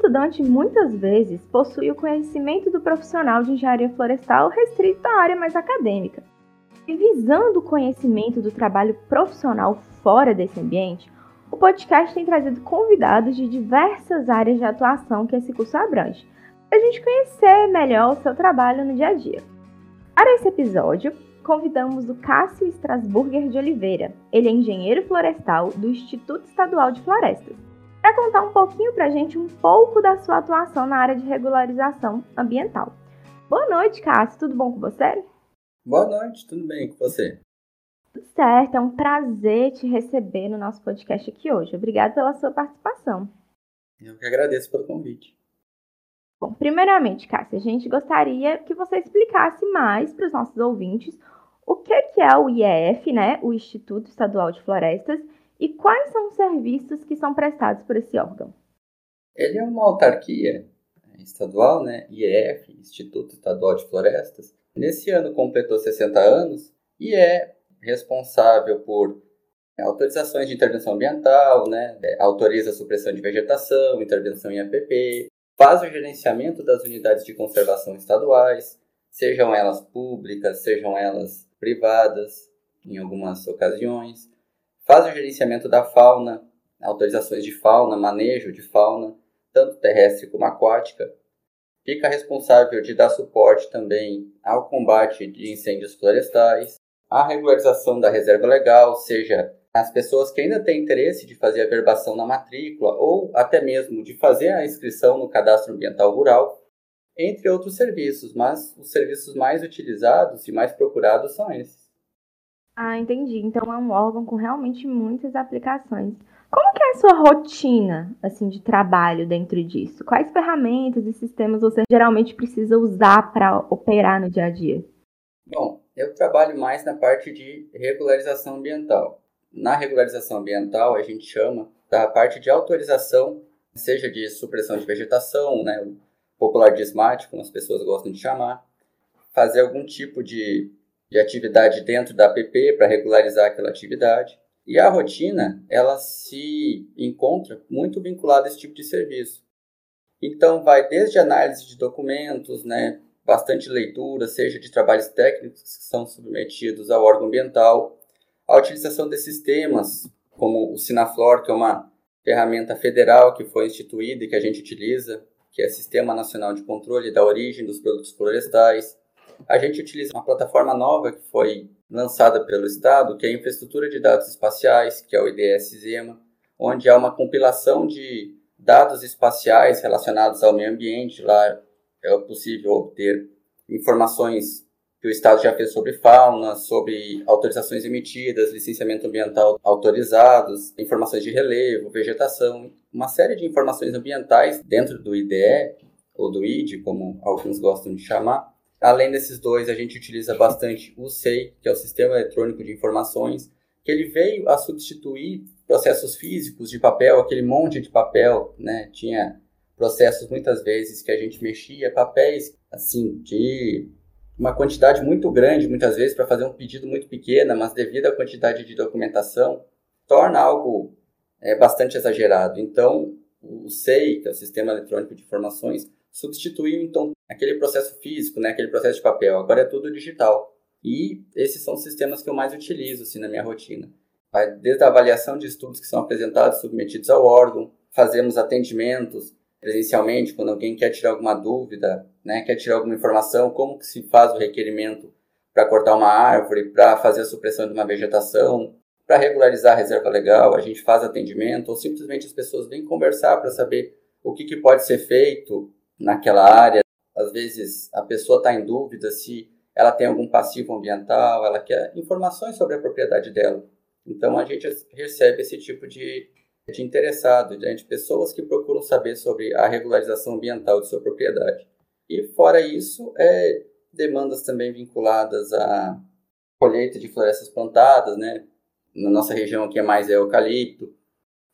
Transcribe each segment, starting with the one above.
estudante muitas vezes possui o conhecimento do profissional de engenharia florestal restrito à área mais acadêmica. E visando o conhecimento do trabalho profissional fora desse ambiente, o podcast tem trazido convidados de diversas áreas de atuação que esse curso abrange, para a gente conhecer melhor o seu trabalho no dia a dia. Para esse episódio, convidamos o Cássio Strasburger de Oliveira. Ele é engenheiro florestal do Instituto Estadual de Florestas para contar um pouquinho para a gente um pouco da sua atuação na área de regularização ambiental. Boa noite, Cássio. Tudo bom com você? Boa noite, tudo bem com você? Tudo certo, é um prazer te receber no nosso podcast aqui hoje. Obrigada pela sua participação. Eu que agradeço pelo convite. Bom, primeiramente, Cássio, a gente gostaria que você explicasse mais para os nossos ouvintes o que é o IEF, né, o Instituto Estadual de Florestas, e quais são os serviços que são prestados por esse órgão? Ele é uma autarquia estadual, né? IEF, Instituto Estadual de Florestas. Nesse ano completou 60 anos e é responsável por autorizações de intervenção ambiental, né? É, autoriza a supressão de vegetação, intervenção em APP, faz o gerenciamento das unidades de conservação estaduais, sejam elas públicas, sejam elas privadas, em algumas ocasiões, faz o gerenciamento da fauna, autorizações de fauna, manejo de fauna, tanto terrestre como aquática. Fica responsável de dar suporte também ao combate de incêndios florestais, a regularização da reserva legal, seja as pessoas que ainda têm interesse de fazer a verbação na matrícula ou até mesmo de fazer a inscrição no cadastro ambiental rural, entre outros serviços, mas os serviços mais utilizados e mais procurados são esses. Ah, entendi. Então é um órgão com realmente muitas aplicações. Como que é a sua rotina, assim, de trabalho dentro disso? Quais ferramentas e sistemas você geralmente precisa usar para operar no dia a dia? Bom, eu trabalho mais na parte de regularização ambiental. Na regularização ambiental, a gente chama da parte de autorização, seja de supressão de vegetação, né, popular de SMAT, como as pessoas gostam de chamar, fazer algum tipo de de atividade dentro da app para regularizar aquela atividade. E a rotina, ela se encontra muito vinculada a esse tipo de serviço. Então, vai desde análise de documentos, né, bastante leitura, seja de trabalhos técnicos que são submetidos ao órgão ambiental, a utilização de sistemas, como o Sinaflor, que é uma ferramenta federal que foi instituída e que a gente utiliza, que é Sistema Nacional de Controle da Origem dos Produtos Florestais, a gente utiliza uma plataforma nova que foi lançada pelo Estado, que é a Infraestrutura de Dados Espaciais, que é o IDS-ZEMA, onde há uma compilação de dados espaciais relacionados ao meio ambiente. Lá é possível obter informações que o Estado já fez sobre fauna, sobre autorizações emitidas, licenciamento ambiental autorizados, informações de relevo, vegetação, uma série de informações ambientais dentro do IDE, ou do ID, como alguns gostam de chamar, Além desses dois, a gente utiliza bastante o SEI, que é o Sistema Eletrônico de Informações, que ele veio a substituir processos físicos de papel, aquele monte de papel, né? Tinha processos muitas vezes que a gente mexia papéis assim de uma quantidade muito grande, muitas vezes para fazer um pedido muito pequeno, mas devido à quantidade de documentação, torna algo é, bastante exagerado. Então, o SEI, que é o Sistema Eletrônico de Informações, substituiu então aquele processo físico, né, aquele processo de papel. Agora é tudo digital. E esses são os sistemas que eu mais utilizo assim, na minha rotina. Desde a avaliação de estudos que são apresentados, submetidos ao órgão, fazemos atendimentos presencialmente quando alguém quer tirar alguma dúvida, né, quer tirar alguma informação, como que se faz o requerimento para cortar uma árvore, para fazer a supressão de uma vegetação, para regularizar a reserva legal, a gente faz atendimento, ou simplesmente as pessoas vêm conversar para saber o que, que pode ser feito, naquela área. Às vezes a pessoa está em dúvida se ela tem algum passivo ambiental, ela quer informações sobre a propriedade dela. Então a gente recebe esse tipo de, de interessado, de pessoas que procuram saber sobre a regularização ambiental de sua propriedade. E fora isso, é, demandas também vinculadas à colheita de florestas plantadas, né? Na nossa região aqui é mais eucalipto.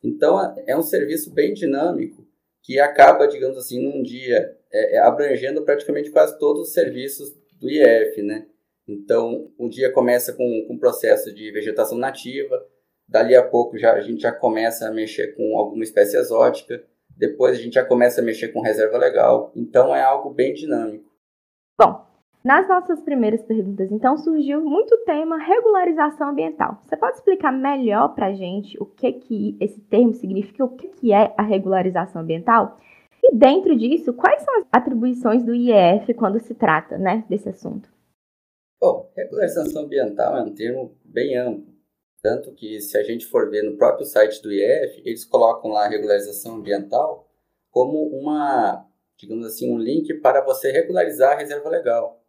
Então é um serviço bem dinâmico que acaba, digamos assim, num dia é, é, abrangendo praticamente quase todos os serviços do IF, né? Então, um dia começa com, com um processo de vegetação nativa, dali a pouco já, a gente já começa a mexer com alguma espécie exótica, depois a gente já começa a mexer com reserva legal, então é algo bem dinâmico. Bom, nas nossas primeiras perguntas, então, surgiu muito tema regularização ambiental. Você pode explicar melhor para a gente o que, que esse termo significa, o que, que é a regularização ambiental? E dentro disso, quais são as atribuições do IEF quando se trata né, desse assunto? Bom, regularização ambiental é um termo bem amplo. Tanto que, se a gente for ver no próprio site do IEF, eles colocam lá a regularização ambiental como uma, digamos assim, um link para você regularizar a reserva legal.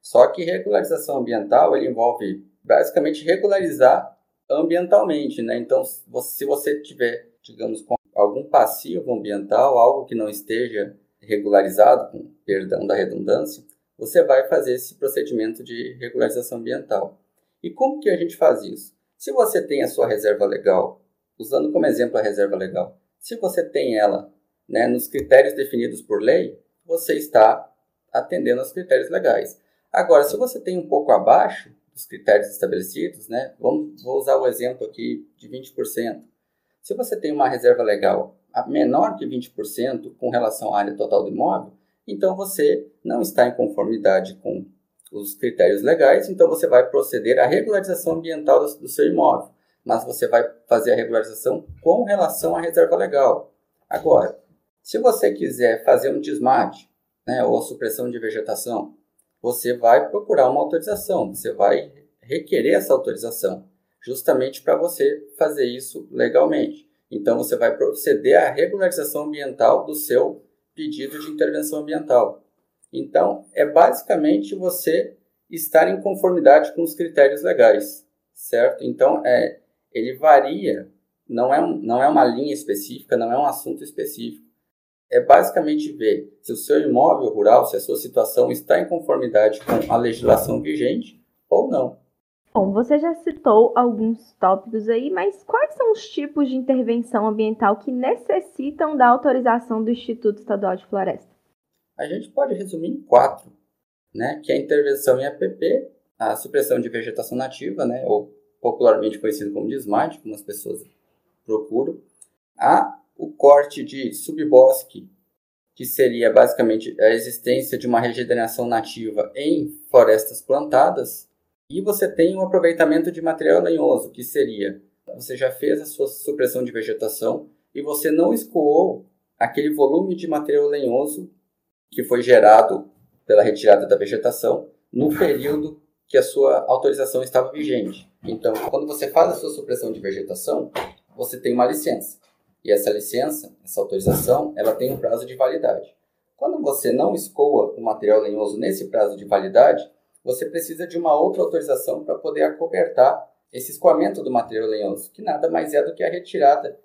Só que regularização ambiental ele envolve basicamente regularizar ambientalmente, né? Então, se você tiver, digamos, algum passivo ambiental, algo que não esteja regularizado, com perdão da redundância, você vai fazer esse procedimento de regularização ambiental. E como que a gente faz isso? Se você tem a sua reserva legal, usando como exemplo a reserva legal, se você tem ela né, nos critérios definidos por lei, você está atendendo aos critérios legais. Agora, se você tem um pouco abaixo dos critérios estabelecidos, né, vamos, vou usar o exemplo aqui de 20%. Se você tem uma reserva legal menor que 20% com relação à área total do imóvel, então você não está em conformidade com os critérios legais, então você vai proceder à regularização ambiental do, seu imóvel, mas você vai fazer a regularização com relação à reserva legal. Agora, se você quiser fazer um desmate né, ou supressão de vegetação, você vai procurar uma autorização, você vai requerer essa autorização, justamente para você fazer isso legalmente. Então, você vai proceder à regularização ambiental do seu pedido de intervenção ambiental. Então, é basicamente você estar em conformidade com os critérios legais, certo? Então, é, ele varia, não é, não é uma linha específica, não é um assunto específico é basicamente ver se o seu imóvel rural, se a sua situação está em conformidade com a legislação vigente ou não. Bom, você já citou alguns tópicos aí, mas quais são os tipos de intervenção ambiental que necessitam da autorização do Instituto Estadual de Floresta? A gente pode resumir em quatro, né? Que é a intervenção em APP, a supressão de vegetação nativa, né? Ou popularmente conhecido como desmate, como as pessoas procuram. A o corte de subbosque, que seria basicamente a existência de uma regeneração nativa em florestas plantadas, e você tem um aproveitamento de material lenhoso, que seria você já fez a sua supressão de vegetação e você não escoou aquele volume de material lenhoso que foi gerado pela retirada da vegetação no período que a sua autorização estava vigente. Então, quando você faz a sua supressão de vegetação, você tem uma licença. E essa licença, essa autorização, ela tem um prazo de validade. Quando você não escoa o material lenhoso nesse prazo de validade, você precisa de uma outra autorização para poder acobertar esse escoamento do material lenhoso, que nada mais é do que a retirada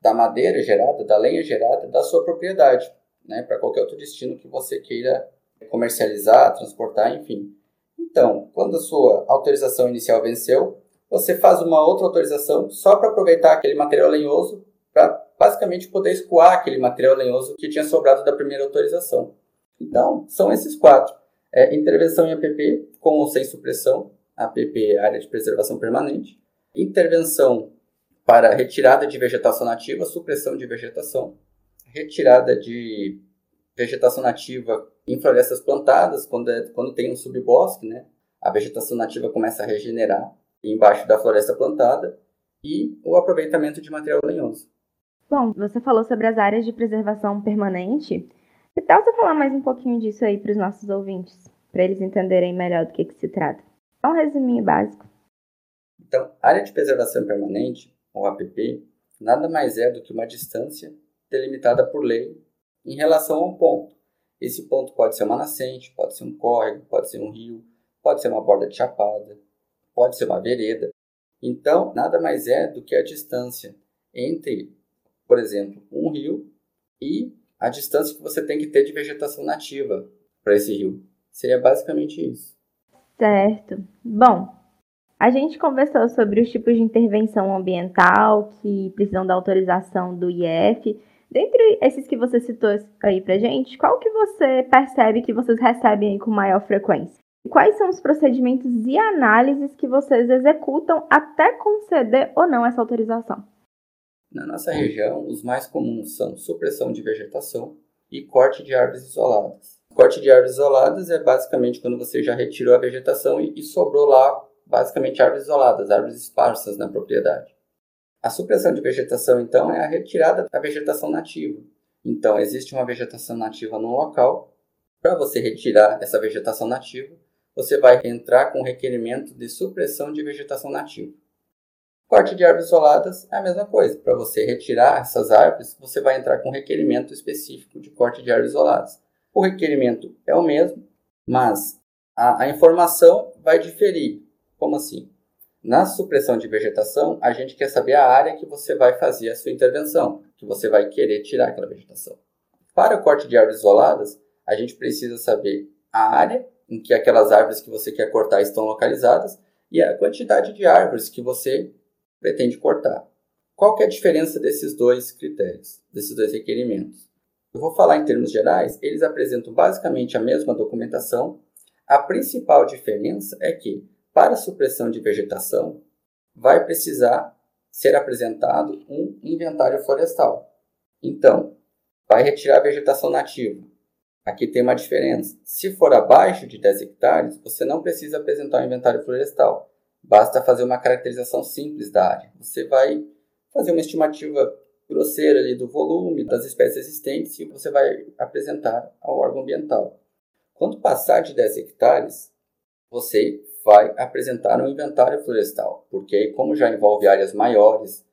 da madeira gerada, da lenha gerada da sua propriedade, né, para qualquer outro destino que você queira comercializar, transportar, enfim. Então, quando a sua autorização inicial venceu, você faz uma outra autorização só para aproveitar aquele material lenhoso para basicamente poder escoar aquele material lenhoso que tinha sobrado da primeira autorização. Então, são esses quatro. É, intervenção em APP com ou sem supressão, APP área de preservação permanente. Intervenção para retirada de vegetação nativa, supressão de vegetação. Retirada de vegetação nativa em florestas plantadas, quando, é, quando tem um subbosque, né? a vegetação nativa começa a regenerar embaixo da floresta plantada. E o aproveitamento de material lenhoso. Bom, você falou sobre as áreas de preservação permanente. Que tal você falar mais um pouquinho disso aí para os nossos ouvintes, para eles entenderem melhor do que, que se trata? É um resuminho básico. Então, área de preservação permanente, ou APP, nada mais é do que uma distância delimitada por lei em relação a um ponto. Esse ponto pode ser uma nascente, pode ser um córrego, pode ser um rio, pode ser uma borda de chapada, pode ser uma vereda. Então, nada mais é do que a distância entre por exemplo, um rio e a distância que você tem que ter de vegetação nativa para esse rio. Seria basicamente isso. Certo. Bom, a gente conversou sobre os tipos de intervenção ambiental que precisam da autorização do IF. Dentre esses que você citou aí pra gente, qual que você percebe que vocês recebem com maior frequência? Quais são os procedimentos e análises que vocês executam até conceder ou não essa autorização? Na nossa região, os mais comuns são supressão de vegetação e corte de árvores isoladas. Corte de árvores isoladas é basicamente quando você já retirou a vegetação e, e sobrou lá basicamente árvores isoladas, árvores esparsas na propriedade. A supressão de vegetação, então, é a retirada da vegetação nativa. Então, existe uma vegetação nativa no local. Para você retirar essa vegetação nativa, você vai entrar com requerimento de supressão de vegetação nativa. Corte de árvores isoladas é a mesma coisa. Para você retirar essas árvores, você vai entrar com requerimento específico de corte de árvores isoladas. O requerimento é o mesmo, mas a, a informação vai diferir. Como assim? Na supressão de vegetação, a gente quer saber a área que você vai fazer a sua intervenção, que você vai querer tirar aquela vegetação. Para o corte de árvores isoladas, a gente precisa saber a área em que aquelas árvores que você quer cortar estão localizadas e a quantidade de árvores que você pretende cortar. Qual que é a diferença desses dois critérios, desses dois requerimentos? Eu vou falar em termos gerais, eles apresentam basicamente a mesma documentação. A principal diferença é que para supressão de vegetação, vai precisar ser apresentado um inventário florestal. Então, vai retirar a vegetação nativa. Aqui tem uma diferença. Se for abaixo de 10 hectares, você não precisa apresentar um inventário florestal. Basta fazer uma caracterização simples da área. Você vai fazer uma estimativa grosseira ali do volume das espécies existentes e você vai apresentar ao órgão ambiental. Quando passar de 10 hectares, você vai apresentar um inventário florestal, porque como já envolve áreas maiores,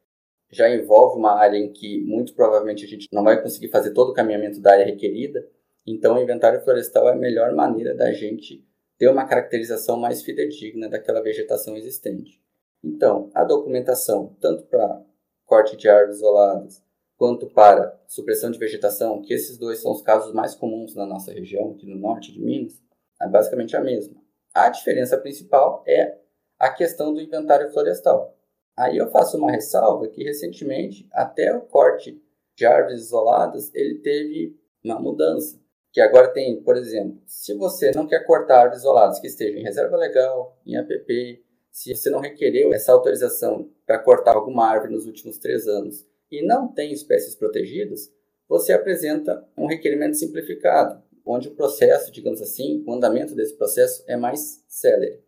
já envolve uma área em que muito provavelmente a gente não vai conseguir fazer todo o caminhamento da área requerida, então o inventário florestal é a melhor maneira da gente ter uma caracterização mais fidedigna daquela vegetação existente. Então, a documentação, tanto para corte de árvores isoladas, quanto para supressão de vegetação, que esses dois são os casos mais comuns na nossa região, aqui no norte de Minas, é basicamente a mesma. A diferença principal é a questão do inventário florestal. Aí eu faço uma ressalva que recentemente até o corte de árvores isoladas ele teve uma mudança. Que agora tem, por exemplo, se você não quer cortar árvores isoladas que estejam em reserva legal, em APP, se você não requereu essa autorização para cortar alguma árvore nos últimos três anos e não tem espécies protegidas, você apresenta um requerimento simplificado, onde o processo, digamos assim, o andamento desse processo é mais célere.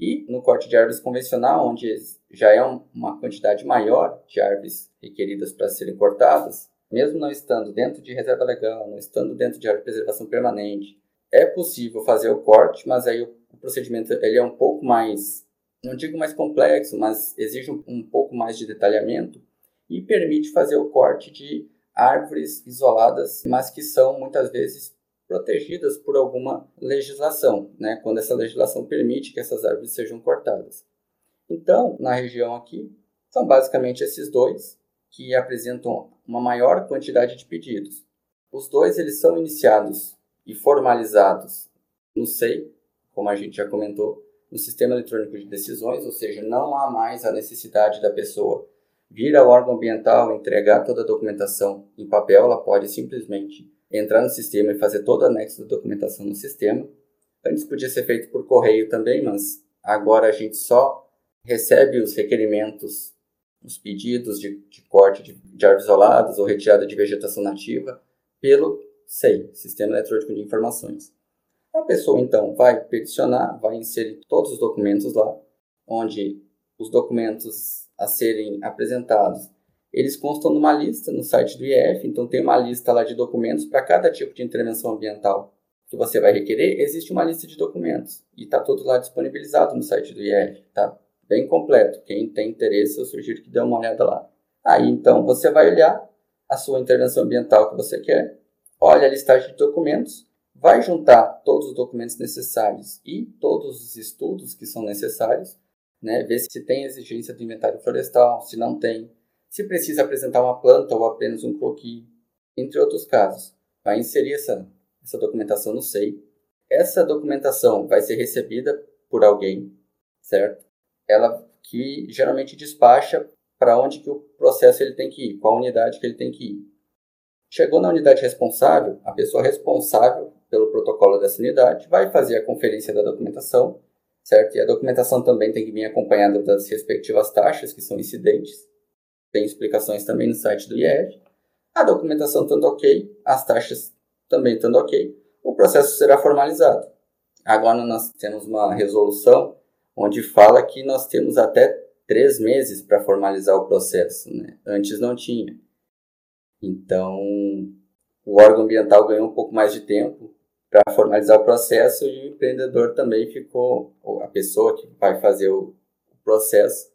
E no corte de árvores convencional, onde já é uma quantidade maior de árvores requeridas para serem cortadas, mesmo não estando dentro de reserva legal, não estando dentro de área de preservação permanente, é possível fazer o corte, mas aí o procedimento ele é um pouco mais, não digo mais complexo, mas exige um, um pouco mais de detalhamento e permite fazer o corte de árvores isoladas, mas que são muitas vezes protegidas por alguma legislação, né, quando essa legislação permite que essas árvores sejam cortadas. Então, na região aqui, são basicamente esses dois que apresentam uma maior quantidade de pedidos. Os dois eles são iniciados e formalizados no SEI, como a gente já comentou, no Sistema Eletrônico de Decisões, ou seja, não há mais a necessidade da pessoa vir ao órgão ambiental entregar toda a documentação em papel, ela pode simplesmente entrar no sistema e fazer todo o anexo da documentação no sistema. Antes podia ser feito por correio também, mas agora a gente só recebe os requerimentos, os pedidos de, de corte de, de árvores isoladas ou retirada de vegetação nativa pelo SEI, Sistema Eletrônico de Informações. A pessoa então vai peticionar, vai inserir todos os documentos lá, onde os documentos a serem apresentados eles constam numa lista no site do IEF, então tem uma lista lá de documentos para cada tipo de intervenção ambiental que você vai requerer, existe uma lista de documentos e está tudo lá disponibilizado no site do IEF, tá? Bem completo. Quem tem interesse, eu sugiro que dê uma olhada lá. Aí então você vai olhar a sua intervenção ambiental que você quer, olha a listagem de documentos, vai juntar todos os documentos necessários e todos os estudos que são necessários, né? Ver se tem exigência do inventário florestal, se não tem, se precisa apresentar uma planta ou apenas um croquis, entre outros casos. Vai inserir essa, essa documentação no SEI. Essa documentação vai ser recebida por alguém, certo? Ela que geralmente despacha para onde que o processo ele tem que ir, qual unidade que ele tem que ir. Chegou na unidade responsável, a pessoa responsável pelo protocolo dessa unidade vai fazer a conferência da documentação, certo? E a documentação também tem que vir acompanhada das respectivas taxas que são incidentes tem explicações também no site do IEF. A documentação estando ok, as taxas também estando ok, o processo será formalizado. Agora nós temos uma resolução onde fala que nós temos até três meses para formalizar o processo. Né? Antes não tinha. Então, o órgão ambiental ganhou um pouco mais de tempo para formalizar o processo e o empreendedor também ficou, a pessoa que vai fazer o processo,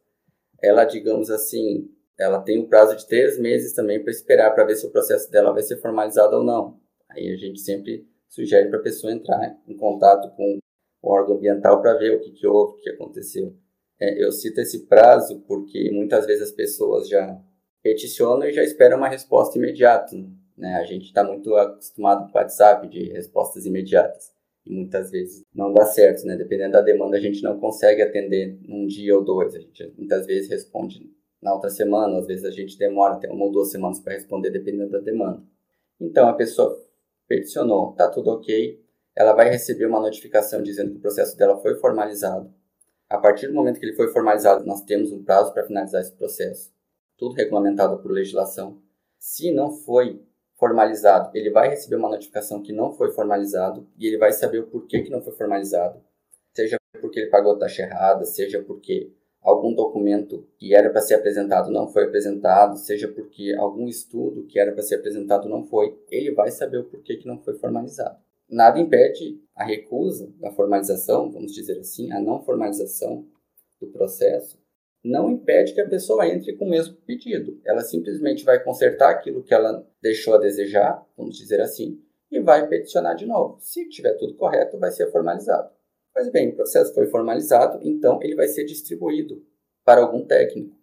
ela, digamos assim, ela tem um prazo de três meses também para esperar para ver se o processo dela vai ser formalizado ou não. Aí a gente sempre sugere para a pessoa entrar em contato com o órgão ambiental para ver o que, que houve, o que aconteceu. É, eu cito esse prazo porque muitas vezes as pessoas já peticionam e já esperam uma resposta imediata. Né? A gente está muito acostumado com o WhatsApp de respostas imediatas e muitas vezes não dá certo, né? Dependendo da demanda, a gente não consegue atender num dia ou dois. A gente muitas vezes responde na outra semana, às vezes a gente demora até uma ou duas semanas para responder, dependendo da demanda. Então, a pessoa peticionou, está tudo ok, ela vai receber uma notificação dizendo que o processo dela foi formalizado. A partir do momento que ele foi formalizado, nós temos um prazo para finalizar esse processo. Tudo regulamentado por legislação. Se não foi formalizado, ele vai receber uma notificação que não foi formalizado e ele vai saber o porquê que não foi formalizado. Seja porque ele pagou taxa errada, seja porque algum documento que era para ser apresentado não foi apresentado, seja porque algum estudo que era para ser apresentado não foi, ele vai saber o porquê que não foi formalizado. Nada impede a recusa da formalização, vamos dizer assim, a não formalização do processo, não impede que a pessoa entre com o mesmo pedido. Ela simplesmente vai consertar aquilo que ela deixou a desejar, vamos dizer assim, e vai peticionar de novo. Se tiver tudo correto, vai ser formalizado. Pois bem, o processo foi formalizado, então ele vai ser distribuído para algum técnico.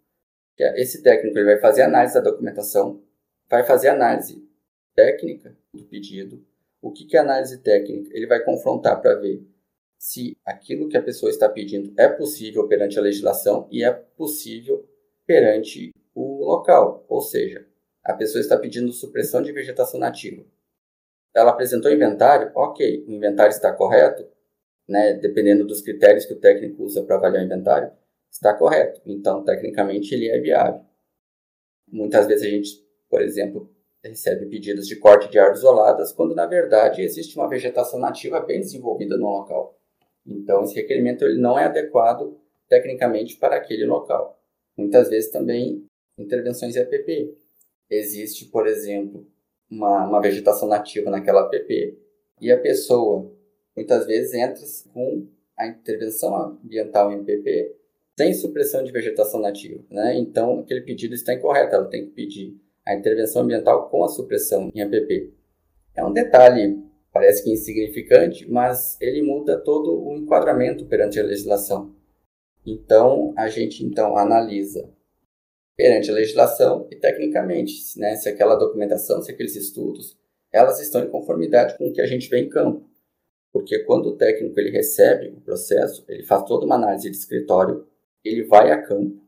É, esse técnico ele vai fazer análise da documentação, vai fazer análise técnica do pedido. O que, que é análise técnica? Ele vai confrontar para ver se aquilo que a pessoa está pedindo é possível perante a legislação e é possível perante o local. Ou seja, a pessoa está pedindo supressão de vegetação nativa. Ela apresentou inventário, ok, o inventário está correto, né, dependendo dos critérios que o técnico usa para avaliar o inventário, está correto. Então, tecnicamente, ele é viável. Muitas vezes a gente, por exemplo, recebe pedidos de corte de árvores isoladas, quando na verdade existe uma vegetação nativa bem desenvolvida no local. Então, esse requerimento ele não é adequado tecnicamente para aquele local. Muitas vezes também intervenções EPP. Existe, por exemplo, uma, uma vegetação nativa naquela APP e a pessoa muitas vezes entra com a intervenção ambiental em PP sem supressão de vegetação nativa. Né? Então, aquele pedido está incorreto, ela tem que pedir a intervenção ambiental com a supressão em APP. É um detalhe, parece que insignificante, mas ele muda todo o enquadramento perante a legislação. Então, a gente então analisa perante a legislação e tecnicamente, né, se aquela documentação, se aqueles estudos, elas estão em conformidade com o que a gente vê em campo. Porque quando o técnico ele recebe o processo, ele faz toda uma análise de escritório, ele vai a campo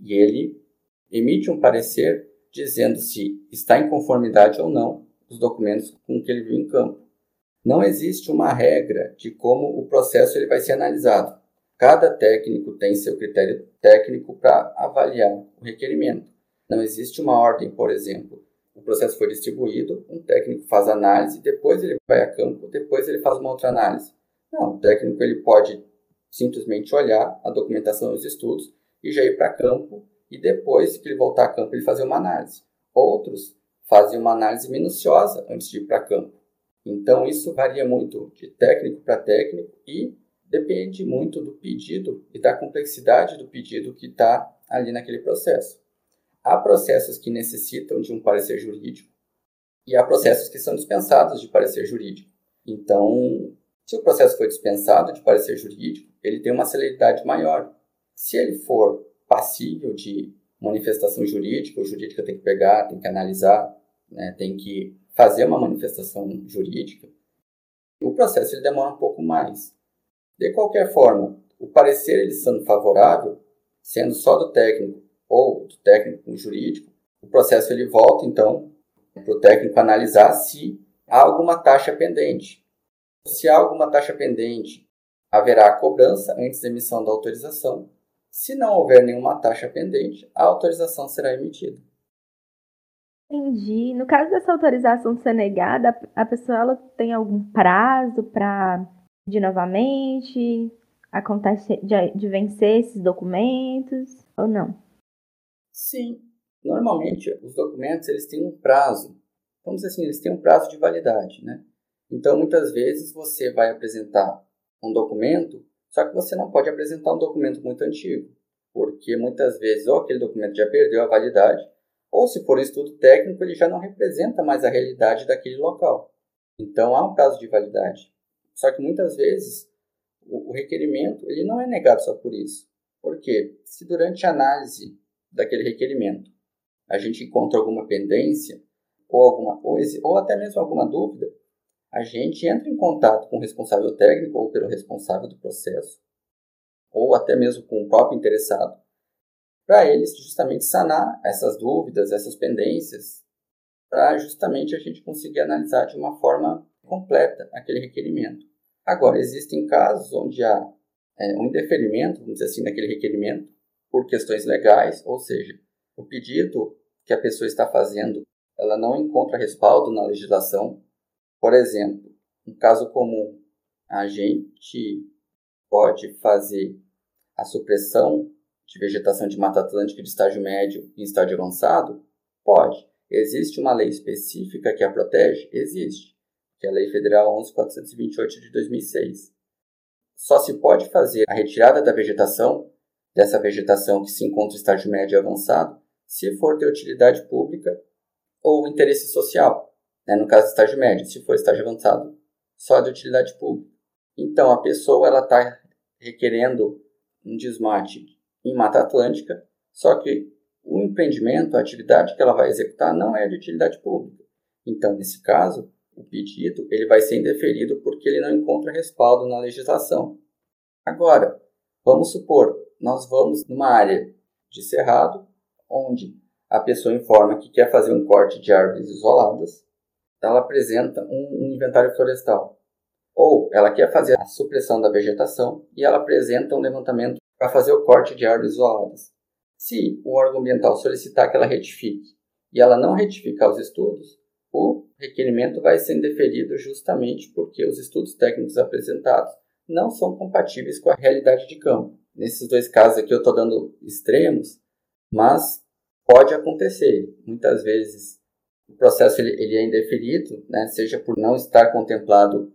e ele emite um parecer dizendo se está em conformidade ou não os documentos com que ele viu em campo. Não existe uma regra de como o processo ele vai ser analisado. Cada técnico tem seu critério técnico para avaliar o requerimento. Não existe uma ordem, por exemplo, o processo foi distribuído, um técnico faz análise, depois ele vai a campo, depois ele faz uma outra análise. Não, o técnico ele pode simplesmente olhar a documentação e os estudos e já ir para campo e depois que ele voltar a campo ele fazer uma análise. Outros fazem uma análise minuciosa antes de ir para campo. Então isso varia muito de técnico para técnico e depende muito do pedido e da complexidade do pedido que está ali naquele processo. Há processos que necessitam de um parecer jurídico e há processos que são dispensados de parecer jurídico. Então, se o processo foi dispensado de parecer jurídico, ele tem uma celeridade maior. Se ele for passível de manifestação jurídica, o jurídico tem que pegar, tem que analisar, né, tem que fazer uma manifestação jurídica, o processo ele demora um pouco mais. De qualquer forma, o parecer ele sendo favorável, sendo só do técnico ou do técnico jurídico, o processo ele volta então para o técnico analisar se há alguma taxa pendente. Se há alguma taxa pendente, haverá cobrança antes da emissão da autorização. Se não houver nenhuma taxa pendente, a autorização será emitida. Entendi. No caso dessa autorização ser negada, a pessoa ela tem algum prazo para pedir novamente? Acontece de, de vencer esses documentos ou não? Sim. Normalmente, os documentos eles têm um prazo. Vamos dizer assim, eles têm um prazo de validade, né? Então, muitas vezes você vai apresentar um documento, só que você não pode apresentar um documento muito antigo, porque muitas vezes ou aquele documento já perdeu a validade, ou se for um estudo técnico, ele já não representa mais a realidade daquele local. Então há um prazo de validade. Só que muitas vezes o, requerimento ele não é negado só por isso. Por quê? Se durante a análise daquele requerimento a gente encontra alguma pendência ou alguma coisa, ou até mesmo alguma dúvida, a gente entra em contato com o responsável técnico ou pelo responsável do processo, ou até mesmo com o próprio interessado, para eles justamente sanar essas dúvidas, essas pendências, para justamente a gente conseguir analisar de uma forma completa aquele requerimento. Agora, existem casos onde há é, um indeferimento, vamos dizer assim, naquele requerimento, por questões legais, ou seja, o pedido que a pessoa está fazendo, ela não encontra respaldo na legislação. Por exemplo, um caso comum, a gente pode fazer a supressão de vegetação de Mata Atlântica de estágio médio e estágio avançado? Pode. Existe uma lei específica que a protege? Existe, que é a Lei Federal 11.428 de 2006. Só se pode fazer a retirada da vegetação, dessa vegetação que se encontra em estágio médio avançado, se for de utilidade pública ou interesse social. Né? No caso, estágio médio, se for estágio avançado, só de utilidade pública. Então, a pessoa ela está requerendo um desmate em Mata Atlântica, só que o empreendimento, a atividade que ela vai executar não é de utilidade pública. Então, nesse caso, o pedido ele vai ser indeferido porque ele não encontra respaldo na legislação. Agora, vamos supor, nós vamos numa área de cerrado, onde a pessoa informa que quer fazer um corte de árvores isoladas, ela apresenta um, um inventário florestal. Ou ela quer fazer a supressão da vegetação e ela apresenta um levantamento para fazer o corte de árvores isoladas. Se o órgão ambiental solicitar que ela retifique e ela não retificar os estudos, o requerimento vai ser indeferido justamente porque os estudos técnicos apresentados não são compatíveis com a realidade de campo. Nesses dois casos aqui eu estou dando extremos, mas pode acontecer. Muitas vezes o processo ele, ele é indeferido, né, seja por não estar contemplado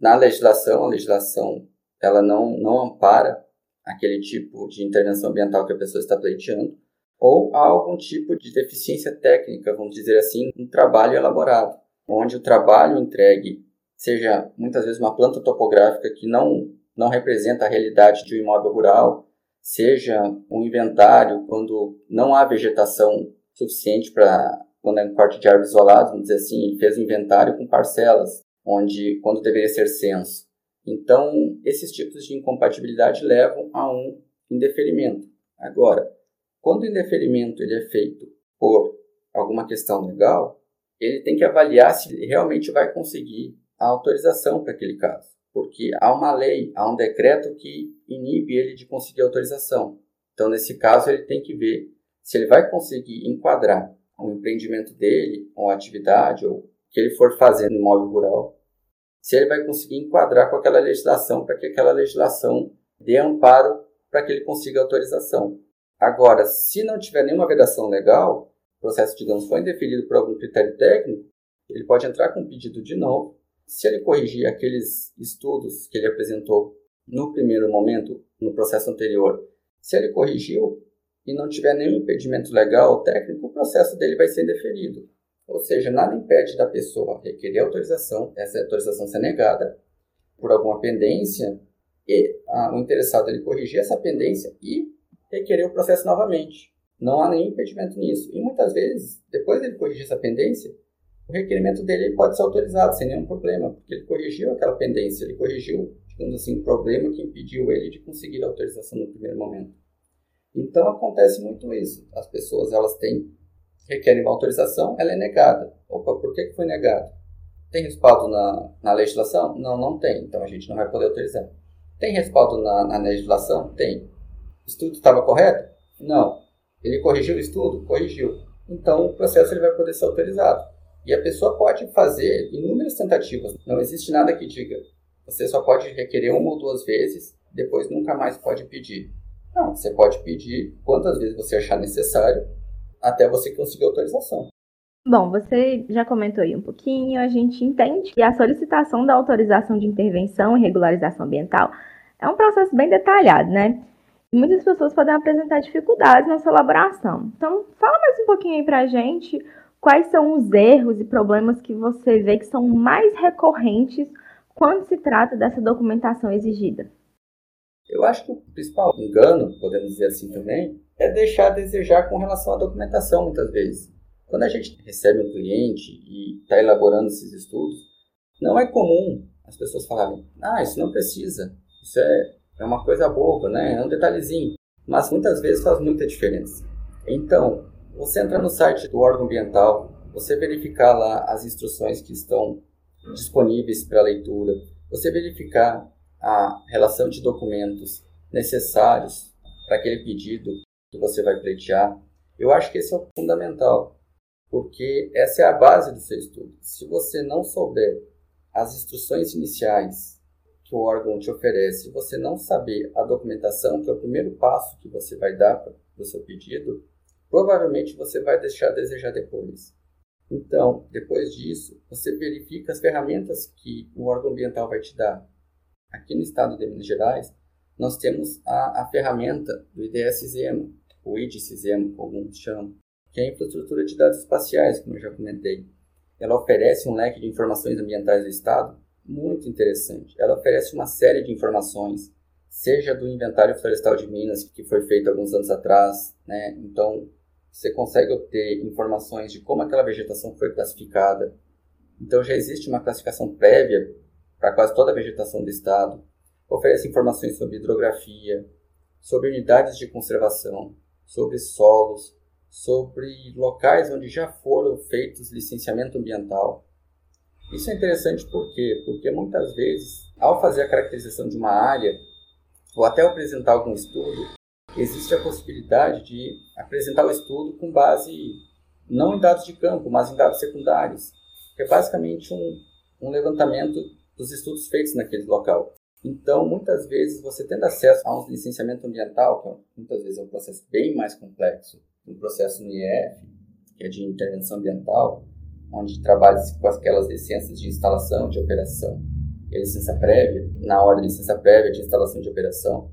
na legislação, a legislação ela não, não ampara aquele tipo de intervenção ambiental que a pessoa está pleiteando, ou há algum tipo de deficiência técnica, vamos dizer assim, um trabalho elaborado, onde o trabalho entregue seja muitas vezes uma planta topográfica que não, não representa a realidade de um imóvel rural, seja um inventário quando não há vegetação suficiente para quando é um corte de árvore isolado, vamos dizer assim, ele fez um inventário com parcelas, onde quando deveria ser censo. Então, esses tipos de incompatibilidade levam a um indeferimento. Agora, quando o indeferimento ele é feito por alguma questão legal, ele tem que avaliar se realmente vai conseguir a autorização para aquele caso. Porque há uma lei, há um decreto que inibe ele de conseguir autorização. Então, nesse caso, ele tem que ver se ele vai conseguir enquadrar o empreendimento dele, ou a atividade, ou que ele for fazer no imóvel rural, se ele vai conseguir enquadrar com aquela legislação para que aquela legislação dê amparo para que ele consiga autorização. Agora, se não tiver nenhuma vedação legal, o processo, digamos, foi indefinido por algum critério técnico, ele pode entrar com um pedido de novo. Se ele corrigir aqueles estudos que ele apresentou no primeiro momento, no processo anterior, se ele corrigiu e não tiver nenhum impedimento legal ou técnico, o processo dele vai ser indeferido. Ou seja, nada impede da pessoa requerer autorização, essa autorização ser negada por alguma pendência e o interessado ele corrigir essa pendência e requerer o processo novamente. Não há nenhum impedimento nisso. E muitas vezes, depois dele corrigir essa pendência, o requerimento dele pode ser autorizado sem nenhum problema, porque ele corrigiu aquela pendência, ele corrigiu, digamos assim, o problema que impediu ele de conseguir a autorização no primeiro momento. Então acontece muito isso. As pessoas elas têm requerem uma autorização, ela é negada. Opa, por que foi negada? Tem respaldo na, na legislação? Não, não tem. Então a gente não vai poder autorizar. Tem respaldo na, na legislação? Tem. estudo estava correto? Não. Ele corrigiu o estudo? Corrigiu. Então o processo ele vai poder ser autorizado. E a pessoa pode fazer inúmeras tentativas. Não existe nada que diga você só pode requerer uma ou duas vezes, depois nunca mais pode pedir. Não, você pode pedir quantas vezes você achar necessário até você conseguir autorização. Bom, você já comentou aí um pouquinho, a gente entende que a solicitação da autorização de intervenção e regularização ambiental é um processo bem detalhado, né? muitas pessoas podem apresentar dificuldades na sua elaboração. Então, fala mais um pouquinho aí pra gente quais são os erros e problemas que você vê que são mais recorrentes quando se trata dessa documentação exigida. Eu acho que o principal engano, podemos dizer assim também, é deixar a desejar com relação à documentação, muitas vezes. Quando a gente recebe um cliente e está elaborando esses estudos, não é comum as pessoas falarem: ah, isso não precisa, isso é é uma coisa boba, né? É um detalhezinho. Mas muitas vezes faz muita diferença. Então, você entra no site do órgão ambiental, você verificar lá as instruções que estão disponíveis para leitura, você verificar a relação de documentos necessários para aquele pedido que você vai pleitear. Eu acho que esse é o fundamental, porque essa é a base do seu estudo. Se você não souber as instruções iniciais que o órgão te oferece, você não saber a documentação, que é o primeiro passo que você vai dar para o seu pedido, provavelmente você vai deixar a desejar depois. Então, depois disso, você verifica as ferramentas que o órgão ambiental vai te dar. Aqui no estado de Minas Gerais, nós temos a, a ferramenta do IDS-ZEMA, o IDS-ZEMA, como alguns chamam, que é a infraestrutura de dados espaciais, como eu já comentei. Ela oferece um leque de informações ambientais do estado muito interessante. Ela oferece uma série de informações, seja do inventário florestal de Minas, que foi feito alguns anos atrás, né? Então, você consegue obter informações de como aquela vegetação foi classificada. Então, já existe uma classificação prévia para quase toda a vegetação do estado. Oferece informações sobre hidrografia, sobre unidades de conservação, sobre solos, sobre locais onde já foram feitos licenciamento ambiental. Isso é interessante por quê? Porque muitas vezes, ao fazer a caracterização de uma área, ou até apresentar algum estudo, existe a possibilidade de apresentar o estudo com base não em dados de campo, mas em dados secundários, que é basicamente um, um levantamento dos estudos feitos naquele local. Então, muitas vezes, você tendo acesso a um licenciamento ambiental, que é muitas vezes é um processo bem mais complexo, um processo no IEF, que é de intervenção ambiental, onde trabalha-se com aquelas licenças de instalação de operação e a licença prévia, na hora de licença prévia de instalação de operação.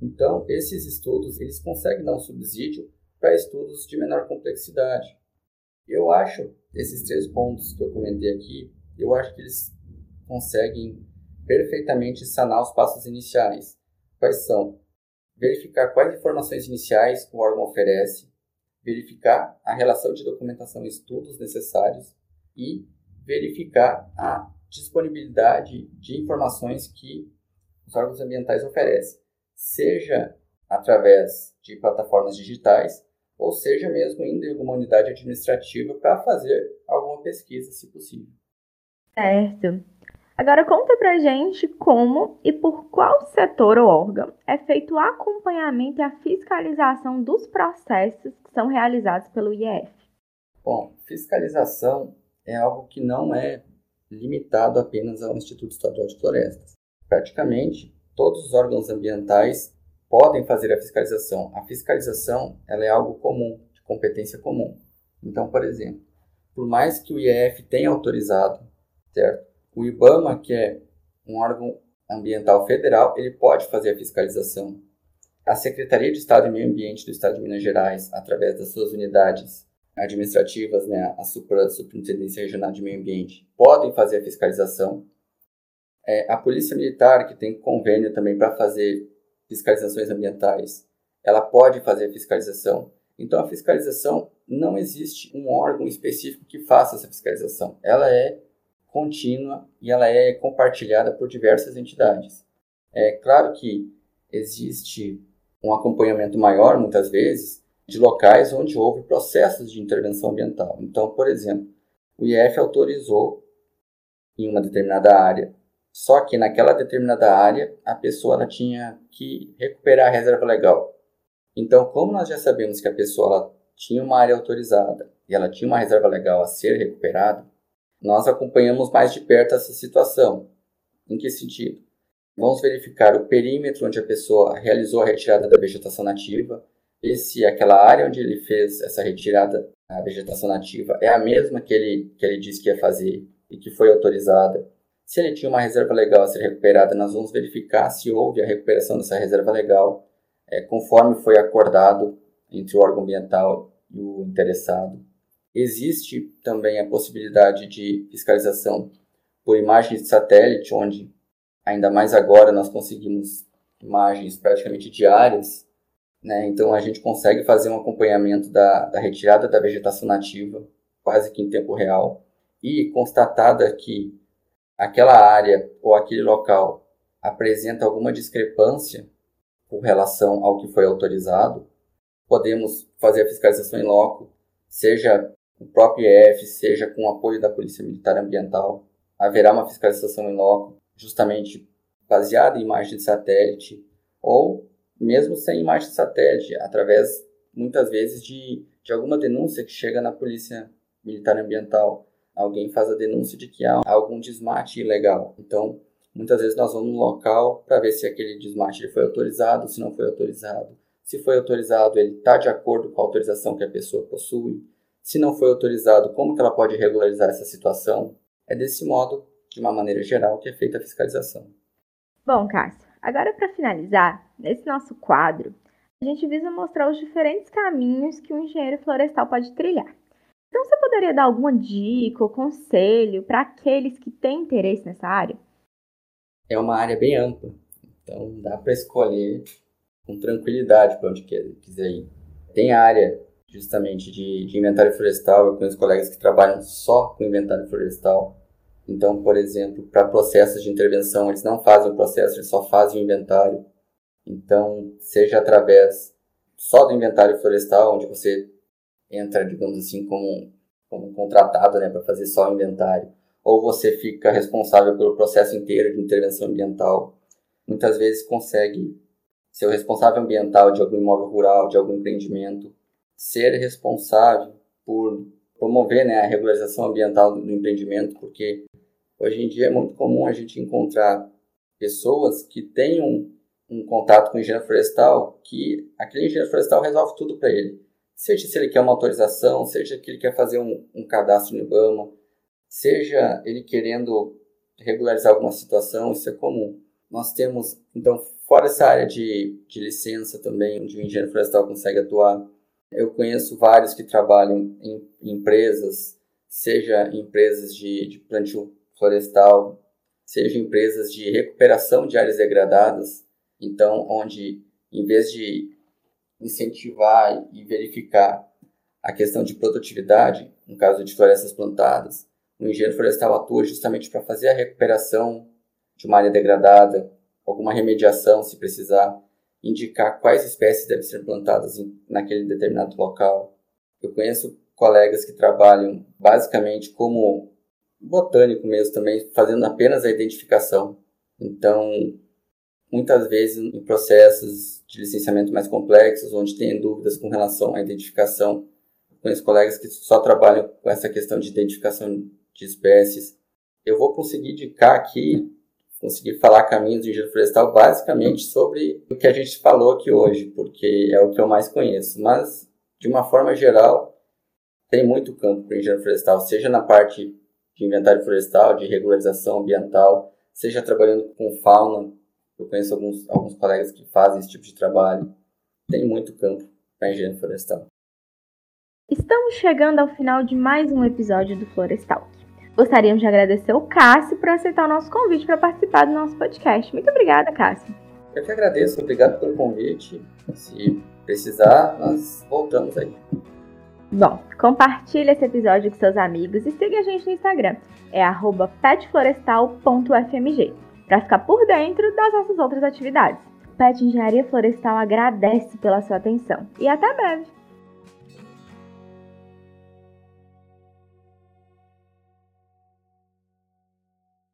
Então, esses estudos, eles conseguem dar um subsídio para estudos de menor complexidade. Eu acho, esses três pontos que eu comentei aqui, eu acho que eles conseguem perfeitamente sanar os passos iniciais. Quais são? Verificar quais informações iniciais o órgão oferece, verificar a relação de documentação e estudos necessários e verificar a disponibilidade de informações que os órgãos ambientais oferecem, seja através de plataformas digitais ou seja mesmo indo em alguma unidade administrativa para fazer alguma pesquisa, se possível. Certo. Agora conta pra gente como e por qual setor ou órgão é feito o acompanhamento e a fiscalização dos processos que são realizados pelo IEF. Bom, fiscalização é algo que não é limitado apenas ao Instituto Estadual de Florestas. Praticamente todos os órgãos ambientais podem fazer a fiscalização. A fiscalização ela é algo comum, de competência comum. Então, por exemplo, por mais que o IEF tenha autorizado, certo? O IBAMA, que é um órgão ambiental federal, ele pode fazer a fiscalização. A Secretaria de Estado e Meio Ambiente do Estado de Minas Gerais, através das suas unidades administrativas, né, a Supra, Superintendência Regional de Meio Ambiente, podem fazer a fiscalização. É, a Polícia Militar, que tem convênio também para fazer fiscalizações ambientais, ela pode fazer a fiscalização. Então, a fiscalização não existe um órgão específico que faça essa fiscalização. Ela é contínua e ela é compartilhada por diversas entidades. É claro que existe um acompanhamento maior, muitas vezes, de locais onde houve processos de intervenção ambiental. Então, por exemplo, o IF autorizou em uma determinada área, só que naquela determinada área a pessoa tinha que recuperar a reserva legal. Então, como nós já sabemos que a pessoa tinha uma área autorizada e ela tinha uma reserva legal a ser recuperada, nós acompanhamos mais de perto essa situação. Em que sentido? Vamos verificar o perímetro onde a pessoa realizou a retirada da vegetação nativa, ver se aquela área onde ele fez essa retirada da vegetação nativa é a mesma que ele, que ele disse que ia fazer e que foi autorizada. Se ele tinha uma reserva legal a ser recuperada, nós vamos verificar se houve a recuperação dessa reserva legal é, conforme foi acordado entre o órgão ambiental e o interessado. Existe também a possibilidade de fiscalização por imagens de satélite, onde, ainda mais agora, nós conseguimos imagens praticamente diárias, né? então a gente consegue fazer um acompanhamento da, da retirada da vegetação nativa, quase que em tempo real, e constatada que aquela área ou aquele local apresenta alguma discrepância com relação ao que foi autorizado, podemos fazer a fiscalização em loco, seja o próprio IEF, seja com o apoio da Polícia Militar Ambiental. Haverá uma fiscalização em loco, justamente baseada em imagem de satélite, ou mesmo sem imagem de satélite, através, muitas vezes, de, de alguma denúncia que chega na Polícia Militar Ambiental. Alguém faz a denúncia de que há algum desmate ilegal. Então, muitas vezes nós vamos no local para ver se aquele desmate foi autorizado, se não foi autorizado. Se foi autorizado, ele está de acordo com a autorização que a pessoa possui se não foi autorizado, como que ela pode regularizar essa situação? É desse modo, de uma maneira geral, que é feita a fiscalização. Bom, Cássio, agora para finalizar, nesse nosso quadro, a gente visa mostrar os diferentes caminhos que o engenheiro florestal pode trilhar. Então, você poderia dar alguma dica ou conselho para aqueles que têm interesse nessa área? É uma área bem ampla, então dá para escolher com tranquilidade para onde quiser ir. Tem área justamente de, de inventário florestal. Eu conheço colegas que trabalham só com inventário florestal. Então, por exemplo, para processos de intervenção, eles não fazem o processo, eles só fazem o inventário. Então, seja através só do inventário florestal, onde você entra, digamos assim, como, como contratado né, para fazer só o inventário, ou você fica responsável pelo processo inteiro de intervenção ambiental. Muitas vezes consegue ser o responsável ambiental de algum imóvel rural, de algum empreendimento, ser responsável por promover né, a regularização ambiental do empreendimento, porque hoje em dia é muito comum a gente encontrar pessoas que têm um, um contato com o engenheiro florestal, que aquele engenheiro florestal resolve tudo para ele. Seja se ele quer uma autorização, seja que ele quer fazer um, um cadastro no IBAMA, seja ele querendo regularizar alguma situação, isso é comum. Nós temos, então, fora essa área de, de licença também, onde o engenheiro florestal consegue atuar, eu conheço vários que trabalham em empresas, seja empresas de, de plantio florestal, seja empresas de recuperação de áreas degradadas, então onde em vez de incentivar e verificar a questão de produtividade, no caso de florestas plantadas, o engenheiro florestal atua justamente para fazer a recuperação de uma área degradada, alguma remediação se precisar, indicar quais espécies devem ser plantadas em, naquele determinado local. Eu conheço colegas que trabalham basicamente como botânico mesmo também, fazendo apenas a identificação. Então, muitas vezes em processos de licenciamento mais complexos, onde tem dúvidas com relação à identificação, conheço colegas que só trabalham com essa questão de identificação de espécies. Eu vou conseguir indicar aqui conseguir falar caminhos do engenheiro florestal basicamente sobre o que a gente falou aqui hoje, porque é o que eu mais conheço. Mas, de uma forma geral, tem muito campo para o engenheiro florestal, seja na parte de inventário florestal, de regularização ambiental, seja trabalhando com fauna. Eu conheço alguns, alguns colegas que fazem esse tipo de trabalho. Tem muito campo para engenheiro florestal. Estamos chegando ao final de mais um episódio do Florestal. Gostaríamos de agradecer o Cássio por aceitar o nosso convite para participar do nosso podcast. Muito obrigada, Cássio. Eu que agradeço, obrigado pelo convite. Se precisar, nós voltamos aí. Bom, compartilhe esse episódio com seus amigos e siga a gente no Instagram. É petflorestal.fmg para ficar por dentro das nossas outras atividades. Pet Engenharia Florestal agradece pela sua atenção e até breve!